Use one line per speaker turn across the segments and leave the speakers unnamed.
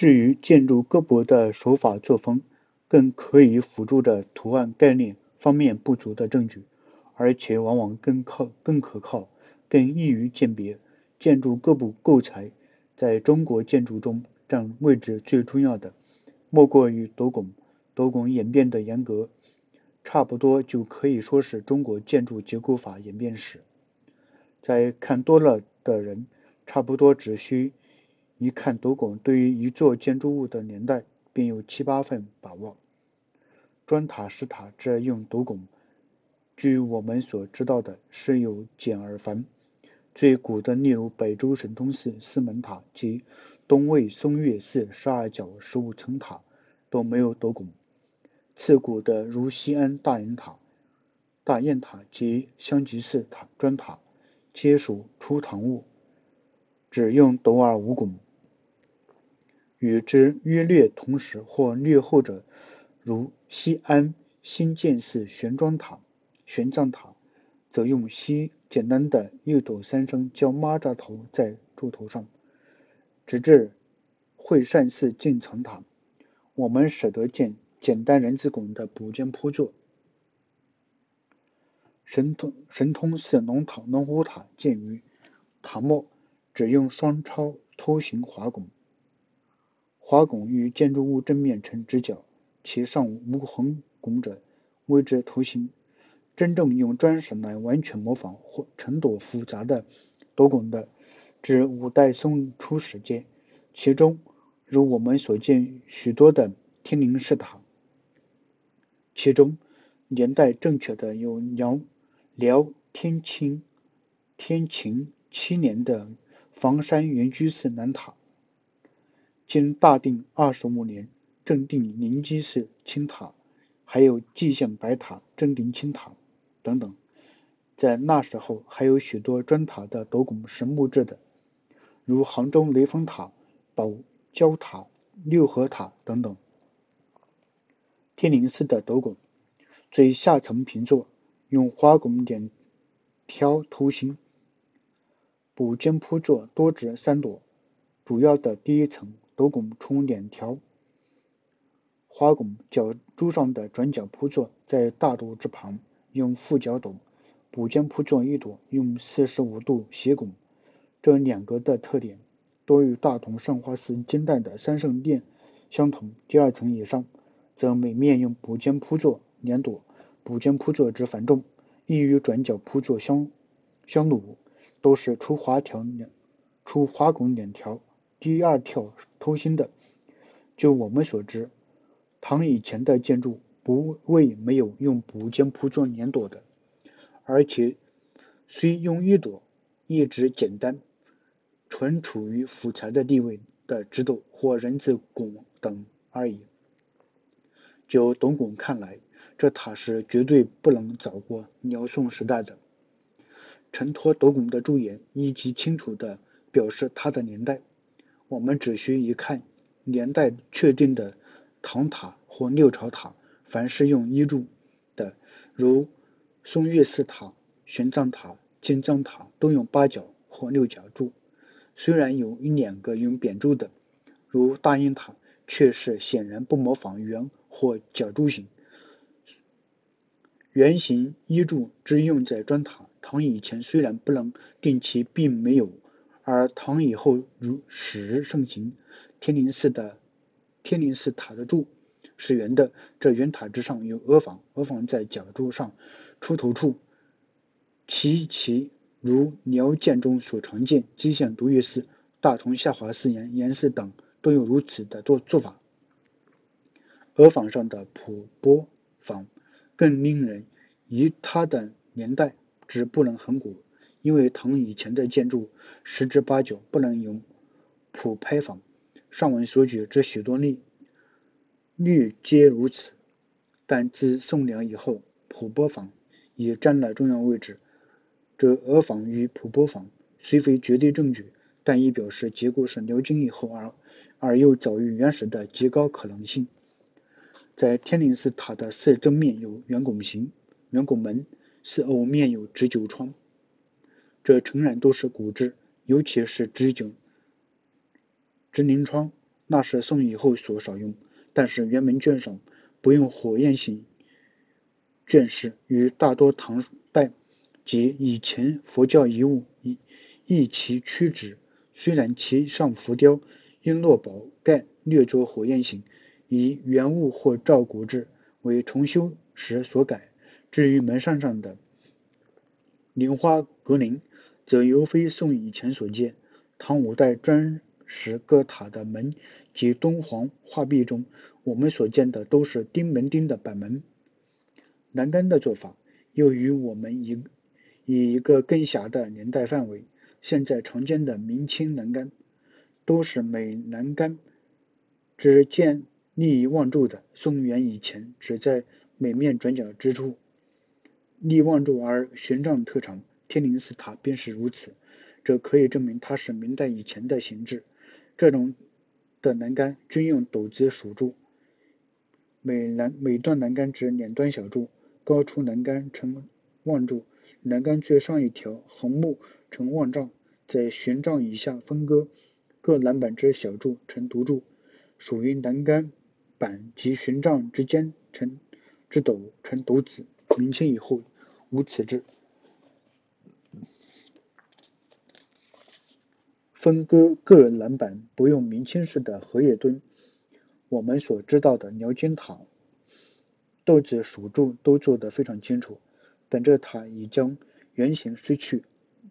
至于建筑各部的手法作风，更可以辅助着图案概念方面不足的证据，而且往往更靠、更可靠、更易于鉴别。建筑各部构材在中国建筑中占位置最重要的，莫过于斗拱。斗拱演变的严格，差不多就可以说是中国建筑结构法演变史。在看多了的人，差不多只需一看斗拱，对于一座建筑物的年代便有七八分把握。砖塔、石塔这用斗拱，据我们所知道的，是有简而繁。最古的，例如北周神通寺四门塔及东魏嵩岳寺十二角十五层塔，都没有斗拱。次古的，如西安大雁塔、大雁塔及香积寺塔砖塔。皆属初唐物，只用斗而无拱。与之约略同时或略后者，如西安新建寺玄奘塔、玄奘塔，则用西简单的六斗三升叫蚂蚱头在柱头上。直至会善寺进藏塔，我们舍得建简单人字拱的补间铺座。神通神通寺龙塔龙虎塔建于塔末，只用双超偷形华拱。华拱与建筑物正面呈直角，其上无横拱者，谓之头形。真正用砖石来完全模仿或成朵复杂的斗拱的，至五代宋初时间，其中如我们所见许多的天宁寺塔，其中年代正确的有辽。辽天清天晴七年的房山元居寺南塔，经大定二十五年正定灵基寺青塔，还有蓟县白塔正定青塔等等，在那时候还有许多砖塔的斗拱是木质的，如杭州雷峰塔、宝交塔、六合塔等等。天灵寺的斗拱最下层平座。用花拱点挑图形，补间铺座多指三朵，主要的第一层斗拱冲两条花拱，角柱上的转角铺座在大斗之旁用副角斗，补间铺座一朵用四十五度斜拱。这两个的特点多与大同上花寺金代的三圣殿相同。第二层以上，则每面用补间铺座两朵。补间铺座之繁重，易与转角铺座相相鲁，都是出花条两出花拱两条，第二跳偷心的。就我们所知，唐以前的建筑不为没有用补间铺座两朵的，而且虽用一朵，亦只简单，纯处于辅材的地位的制度或人字拱等而已。就董拱看来。这塔是绝对不能早过辽宋时代的。承托斗拱的朱眼以及清楚地表示它的年代。我们只需一看年代确定的唐塔或六朝塔，凡是用一柱的，如松岳寺塔、玄奘塔、金藏塔，都用八角或六角柱。虽然有一两个用扁柱的，如大雁塔，却是显然不模仿圆或角柱形。圆形一柱只用在砖塔。唐以前虽然不能定其并没有，而唐以后如史盛行。天灵寺的天灵寺塔的柱是圆的，这圆塔之上有阿房，阿房在角柱上出头处。其其如辽建中所常见，蓟县独月寺、大同下华寺岩岩寺等都有如此的做做法。阿房上的普波房。更令人疑他的年代之不能恒古，因为唐以前的建筑十之八九不能用普拍房。上文所举之许多例，略皆如此。但自宋辽以后，普波房已占了重要位置。这阿房与普波房虽非绝对证据，但亦表示结构是辽金以后而而又早于原始的极高可能性。在天灵寺塔的四正面有圆拱形、圆拱门，四偶面有直角窗，这诚然都是古制，尤其是直角直棂窗，那是宋以后所少用，但是原文卷上不用火焰形卷式，与大多唐代及以前佛教遗物一一其曲直。虽然其上浮雕璎珞宝盖略作火焰形，以原物或照古制为重修时所改。至于门扇上的莲花格铃，则犹非宋以前所见。唐五代砖石各塔的门及敦煌画壁中，我们所见的都是钉门钉的板门。栏杆的做法，又与我们以以一个更狭的年代范围。现在常见的明清栏杆，都是每栏杆只见立望柱的。宋元以前，只在每面转角之处立望柱而悬杖特长。天宁寺塔便是如此，这可以证明它是明代以前的形制。这种的栏杆均用斗子属柱，每栏每段栏杆只两端小柱，高出栏杆呈望柱，栏杆最上一条横木呈望杖，在悬杖以下分割各栏板之小柱成独柱，属于栏杆板及悬杖之间成之斗成斗子。明清以后无此制。分割各栏板不用明清式的荷叶墩，我们所知道的辽金塔，斗子属柱都做得非常清楚。但这塔已将原形失去，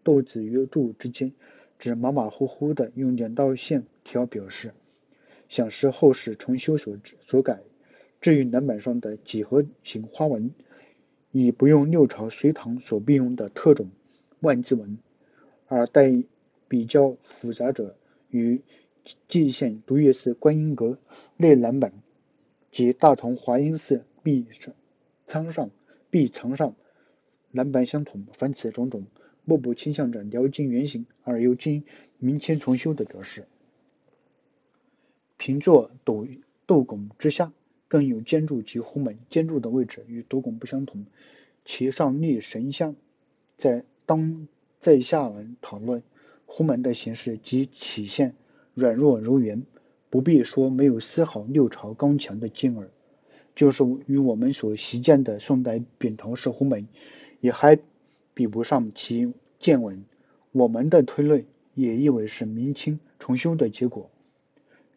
斗子与柱之间只马马虎虎的用两道线条表示，想是后世重修所所改。至于栏板上的几何形花纹，已不用六朝隋唐所必用的特种万字纹，而带。比较复杂者，与蓟县独月寺观音阁内栏板及大同华阴寺壁上仓上壁墙上栏板相同。凡此种种，莫不倾向着辽金原型，而又经明清重修的格式。平座斗斗拱之下，更有尖柱及虎门。尖柱的位置与斗拱不相同，其上立神像。在当在下文讨论。虎门的形式及体现软弱柔圆，不必说没有丝毫六朝刚强的劲儿，就是与我们所习见的宋代扁头式虎门，也还比不上其健稳。我们的推论也以为是明清重修的结果。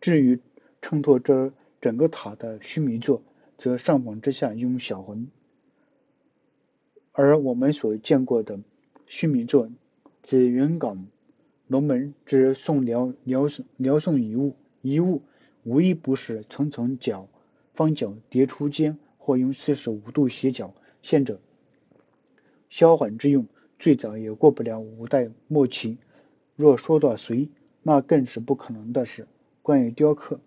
至于衬托这整个塔的须弥座，则上方之下用小魂，而我们所见过的须弥座，紫云岗。龙门之宋辽辽宋辽宋遗物遗物，无一不是层层角方角叠出间，或用四十五度斜角线者。销缓之用，最早也过不了五代末期。若说到隋，那更是不可能的事。关于雕刻，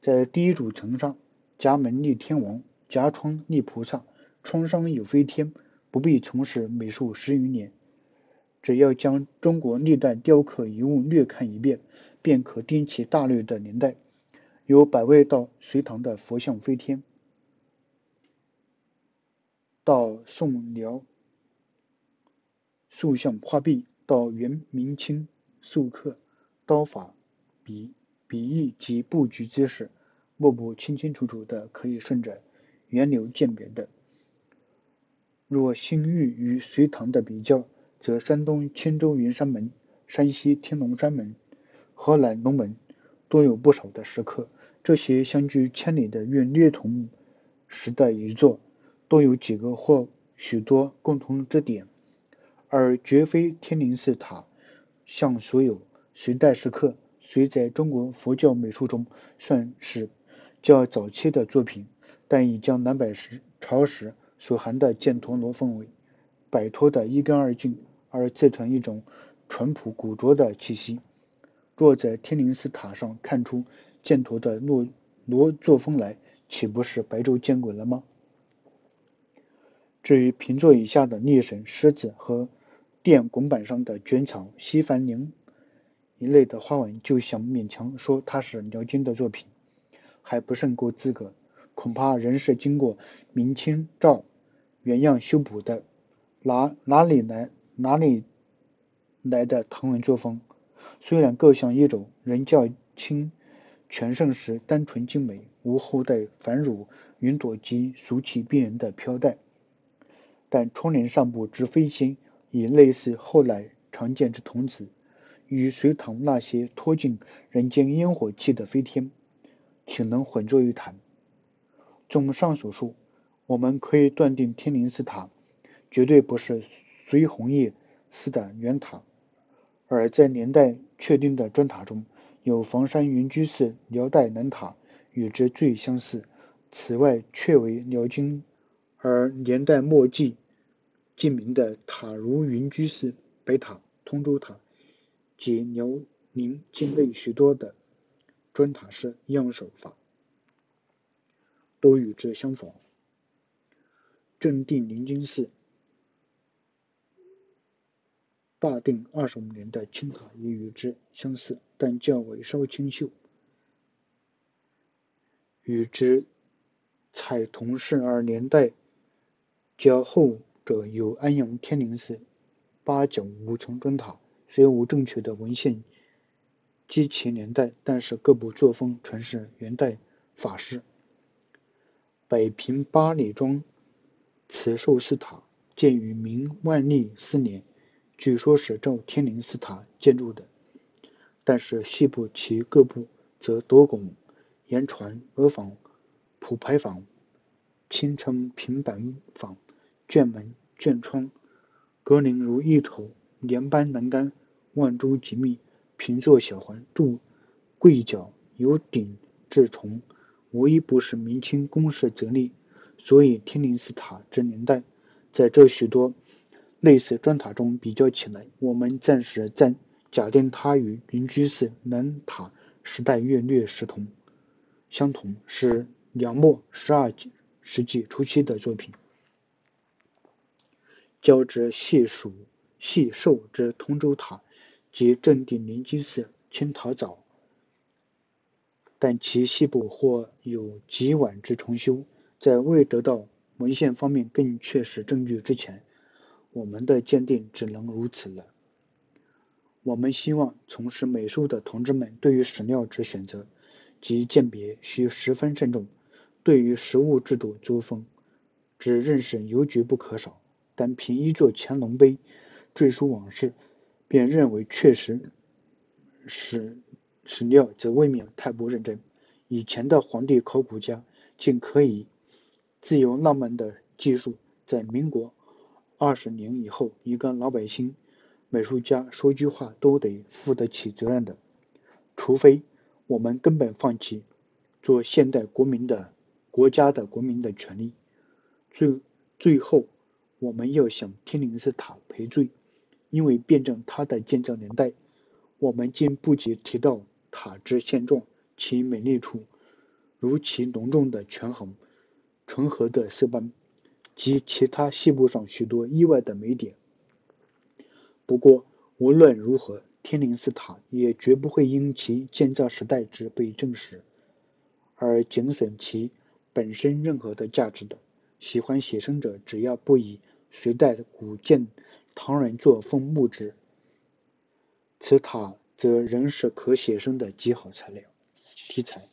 在第一主层上，夹门立天王，夹窗立菩萨，窗上有飞天，不必从事美术十余年。只要将中国历代雕刻遗物略看一遍，便可定其大略的年代。由百位到隋唐的佛像飞天，到宋辽塑像画壁，到元明清塑刻刀法、笔笔意及布局姿势，莫不清清楚楚的，可以顺着源流鉴别的。若新玉与隋唐的比较，则山东青州云山门、山西天龙山门、河南龙门都有不少的石刻，这些相距千里的越略同时代遗作，都有几个或许多共同之点，而绝非天宁寺塔像所有隋代石刻，虽在中国佛教美术中算是较早期的作品，但已将南北时朝时所含的犍陀罗氛围摆脱得一干二净。而自成一种淳朴古拙的气息。若在天宁寺塔上看出犍陀的罗罗作风来，岂不是白昼见鬼了吗？至于平座以下的猎神、狮子和殿拱板上的卷草、西番铃一类的花纹，就想勉强说它是辽金的作品，还不甚够资格。恐怕仍是经过明清照原样修补的，哪哪里来？哪里来的唐人作风？虽然各像一种，仍较清全盛时单纯精美，无后代繁缛云朵及俗气逼人的飘带。但窗帘上部之飞仙，已类似后来常见之童子，与隋唐那些托尽人间烟火气的飞天，岂能混作一谈？综上所述，我们可以断定天宁寺塔绝对不是隋弘业寺的圆塔，而在年代确定的砖塔中，有房山云居寺辽代南塔与之最相似。此外，确为辽金而年代末记记名的塔如云居寺北塔、通州塔及辽宁境内许多的砖塔式样手法。都与之相仿。正定宁金寺大定二十五年的青塔也与之相似，但较为稍清秀。与之彩同氏而年代较后者有安阳天宁寺八角五层砖塔，虽无正确的文献记其年代，但是各部作风全是元代法式。北平八里庄慈寿寺塔建于明万历四年，据说是照天宁寺塔建筑的，但是细部其各部则多拱、檐船、额房、铺排房、青城平板房、卷门、卷窗，格林如一头连斑栏杆，万株极密，平坐小环柱，柜角由顶至重。无一不是明清宫室择立，所以天宁寺塔之年代，在这许多类似砖塔中比较起来，我们暂时暂假定它与云居寺南塔时代约略时同，相同，是两末十二世纪初期的作品。交之细属细寿之通州塔及正定灵居寺，青塔早。但其细部或有极晚之重修，在未得到文献方面更确实证据之前，我们的鉴定只能如此了。我们希望从事美术的同志们对于史料之选择及鉴别需十分慎重，对于实物制度作风只认识邮局不可少。但凭一座乾隆碑赘述往事，便认为确实史。史料则未免太不认真。以前的皇帝考古家竟可以自由浪漫的记述，在民国二十年以后，一个老百姓美术家说句话都得负得起责任的。除非我们根本放弃做现代国民的国家的国民的权利。最最后，我们要向天宁寺塔赔罪，因为辩证它的建造年代，我们竟不及提到。塔之现状，其美丽处，如其浓重的权衡、纯和的色斑及其他细部上许多意外的美点。不过，无论如何，天宁寺塔也绝不会因其建造时代之被证实而减损其本身任何的价值的。喜欢写生者，只要不以隋代古建唐人作风木之，此塔。则仍是可写生的极好材料题材。